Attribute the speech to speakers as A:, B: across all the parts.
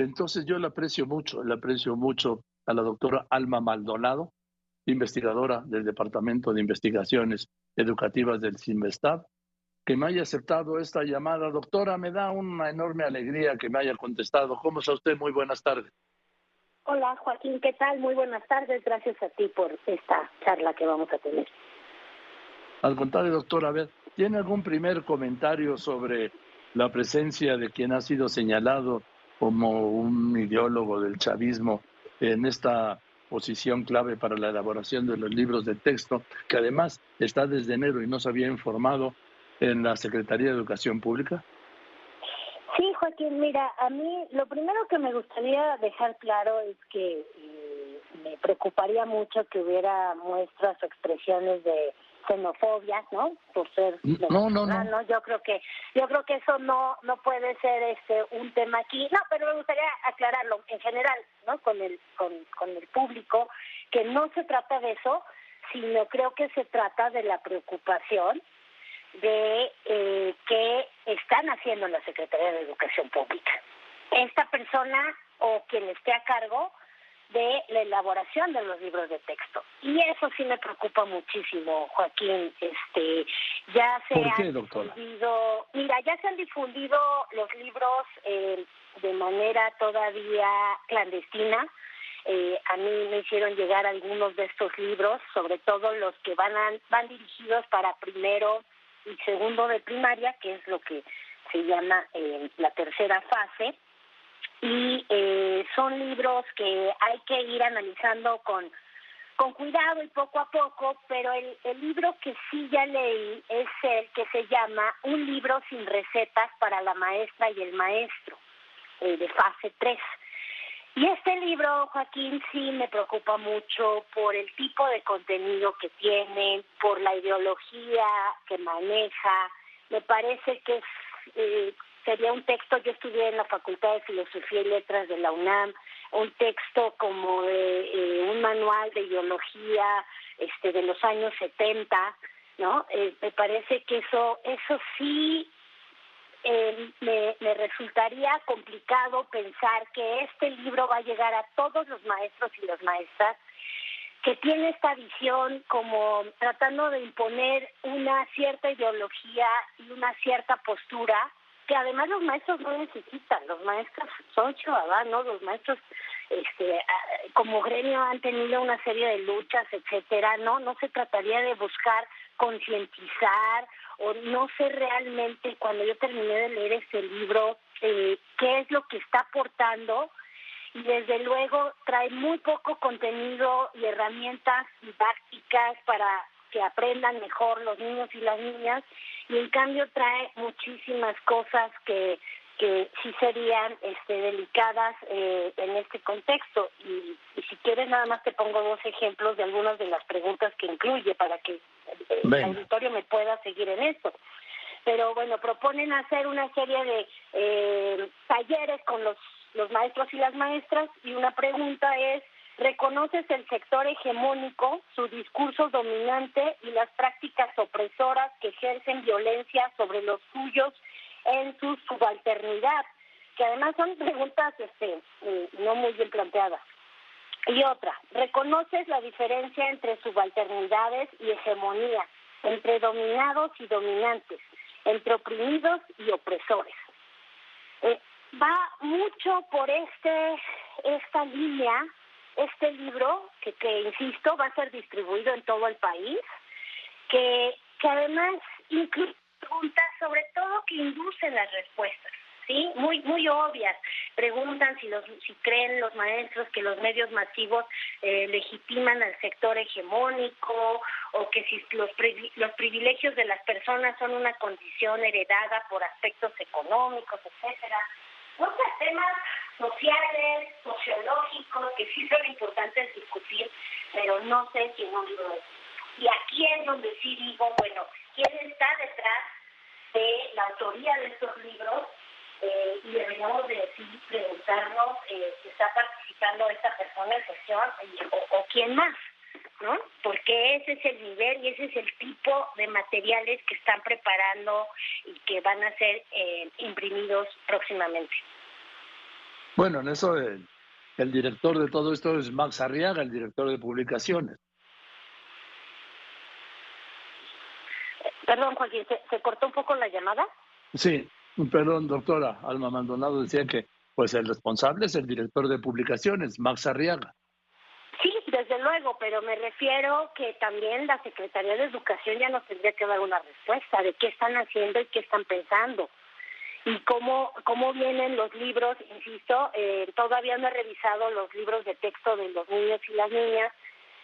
A: Entonces yo le aprecio mucho, le aprecio mucho a la doctora Alma Maldonado, investigadora del Departamento de Investigaciones Educativas del CIMESTAB, que me haya aceptado esta llamada. Doctora, me da una enorme alegría que me haya contestado. ¿Cómo está usted? Muy buenas tardes.
B: Hola Joaquín, ¿qué tal? Muy buenas tardes. Gracias a ti por esta charla que vamos a tener.
A: Al contrario, doctora, a ver, ¿tiene algún primer comentario sobre la presencia de quien ha sido señalado como un ideólogo del chavismo en esta posición clave para la elaboración de los libros de texto, que además está desde enero y no se había informado en la Secretaría de Educación Pública?
B: Sí, Joaquín, mira, a mí lo primero que me gustaría dejar claro es que eh, me preocuparía mucho que hubiera muestras o expresiones de xenofobia, ¿no? Por ser
A: no, no, no,
B: Yo creo que yo creo que eso no no puede ser este un tema aquí. No, pero me gustaría aclararlo en general, ¿no? Con el con, con el público que no se trata de eso, sino creo que se trata de la preocupación de eh, qué están haciendo la Secretaría de Educación Pública. Esta persona o quien esté a cargo de la elaboración de los libros de texto. Y eso sí me preocupa muchísimo, Joaquín. Este, ya se han difundido, mira, ya se han difundido los libros eh, de manera todavía clandestina. Eh, a mí me hicieron llegar algunos de estos libros, sobre todo los que van van dirigidos para primero y segundo de primaria, que es lo que se llama eh, la tercera fase y eh, son libros que hay que ir analizando con con cuidado y poco a poco, pero el, el libro que sí ya leí es el que se llama Un libro sin recetas para la maestra y el maestro, eh, de fase 3. Y este libro, Joaquín, sí me preocupa mucho por el tipo de contenido que tiene, por la ideología que maneja. Me parece que es eh, sería un texto, yo estudié en la Facultad de Filosofía y Letras de la UNAM, un texto como de eh, un manual de ideología este, de los años 70, ¿no? Eh, me parece que eso, eso sí eh, me, me resultaría complicado pensar que este libro va a llegar a todos los maestros y las maestras que tiene esta visión como tratando de imponer una cierta ideología y una cierta postura que además los maestros no necesitan, los maestros son ciudadanos, los maestros este ah, como gremio han tenido una serie de luchas, etcétera, no no se trataría de buscar concientizar o no sé realmente cuando yo terminé de leer este libro eh, qué es lo que está aportando y desde luego trae muy poco contenido y herramientas didácticas para que aprendan mejor los niños y las niñas y en cambio trae muchísimas cosas que que sí serían este, delicadas eh, en este contexto. Y, si quieres, nada más te pongo dos ejemplos de algunas de las preguntas que incluye para que el auditorio me pueda seguir en esto. Pero bueno, proponen hacer una serie de eh, talleres con los, los maestros y las maestras y una pregunta es, reconoces el sector hegemónico, su discurso dominante y las prácticas opresoras que ejercen violencia sobre los suyos en su subalternidad, que además son preguntas este, eh, no muy bien planteadas. Y otra, reconoces la diferencia entre subalternidades y hegemonía, entre dominados y dominantes, entre oprimidos y opresores. Eh, va mucho por este esta línea este libro, que, que insisto, va a ser distribuido en todo el país, que, que además incluye preguntas sobre todo que inducen las respuestas. ¿sí? Muy muy obvias. Preguntan si los si creen los maestros que los medios masivos eh, legitiman al sector hegemónico o que si los los privilegios de las personas son una condición heredada por aspectos económicos, etcétera. Sea, temas sociales, sociológicos, que sí son importantes discutir, pero no sé si no digo eso. Y aquí es donde sí digo, bueno, ¿quién está detrás de la autoría de estos libros? Eh, y deberíamos de decir, preguntarnos eh, si está participando esta persona en sesión o, o quién más. ¿No? Porque ese es el nivel y ese es el tipo de materiales que están preparando y que van a ser eh, imprimidos próximamente.
A: Bueno, en eso el, el director de todo esto es Max Arriaga, el director de publicaciones.
B: Perdón, Joaquín, ¿se, cortó un poco la llamada?
A: Sí, perdón, doctora. Alma Maldonado decía que pues el responsable es el director de publicaciones, Max Arriaga.
B: Desde luego, pero me refiero que también la Secretaría de Educación ya nos tendría que dar una respuesta de qué están haciendo y qué están pensando. Y cómo, cómo vienen los libros, insisto, eh, todavía no he revisado los libros de texto de los niños y las niñas,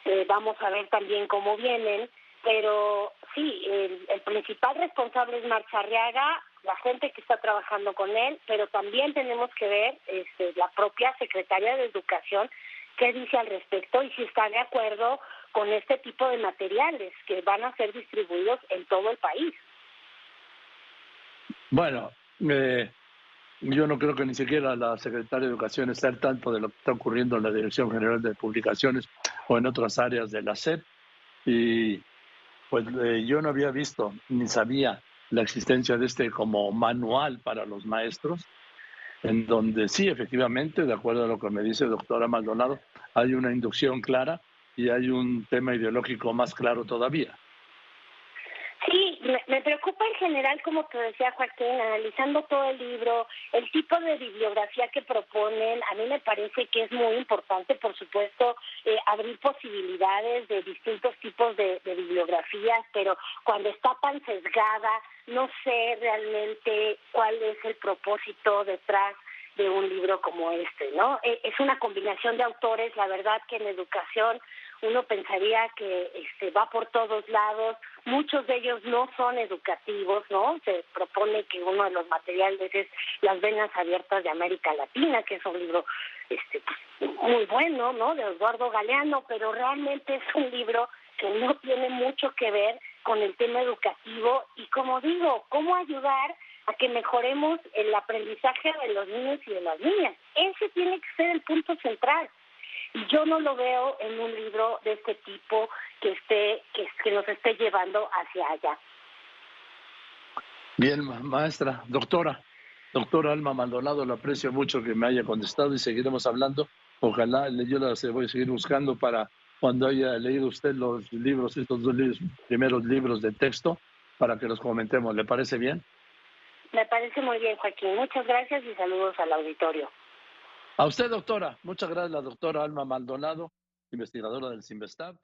B: eh, vamos a ver también cómo vienen, pero sí, el, el principal responsable es Marcharriaga, la gente que está trabajando con él, pero también tenemos que ver este, la propia Secretaría de Educación qué dice al respecto y si está de acuerdo con este tipo de materiales que van a ser distribuidos en todo el país.
A: Bueno, eh, yo no creo que ni siquiera la Secretaría de Educación esté al tanto de lo que está ocurriendo en la Dirección General de Publicaciones o en otras áreas de la SEP. Y pues eh, yo no había visto ni sabía la existencia de este como manual para los maestros, en donde sí, efectivamente, de acuerdo a lo que me dice doctora Maldonado, hay una inducción clara y hay un tema ideológico más claro todavía.
B: Me, preocupa en general, como te decía Joaquín, analizando todo el libro, el tipo de bibliografía que proponen, a mí me parece que es muy importante, por supuesto, eh, abrir posibilidades de distintos tipos de, de bibliografías, pero cuando está tan sesgada, no sé realmente cuál es el propósito detrás de un libro como este, ¿no? E, es una combinación de autores, la verdad que en educación uno pensaría que este va por todos lados, muchos de ellos no son educativos, ¿no? Se propone que uno de los materiales es Las venas abiertas de América Latina, que es un libro este pues, muy bueno, ¿no? De Eduardo Galeano, pero realmente es un libro que no tiene mucho que ver con el tema educativo y como digo, cómo ayudar a que mejoremos el aprendizaje de los niños y de las niñas. Ese tiene que ser el punto central. Y yo no lo veo en un libro de este tipo que esté que, que nos esté llevando hacia allá.
A: Bien, maestra, doctora, doctora Alma Maldonado, lo aprecio mucho que me haya contestado y seguiremos hablando. Ojalá yo las voy a seguir buscando para cuando haya leído usted los libros, estos dos libros, primeros libros de texto, para que los comentemos. ¿Le parece bien?
B: Me parece muy bien, Joaquín. Muchas gracias y saludos al auditorio.
A: A usted, doctora. Muchas gracias, la doctora Alma Maldonado, investigadora del CIMBESTAB.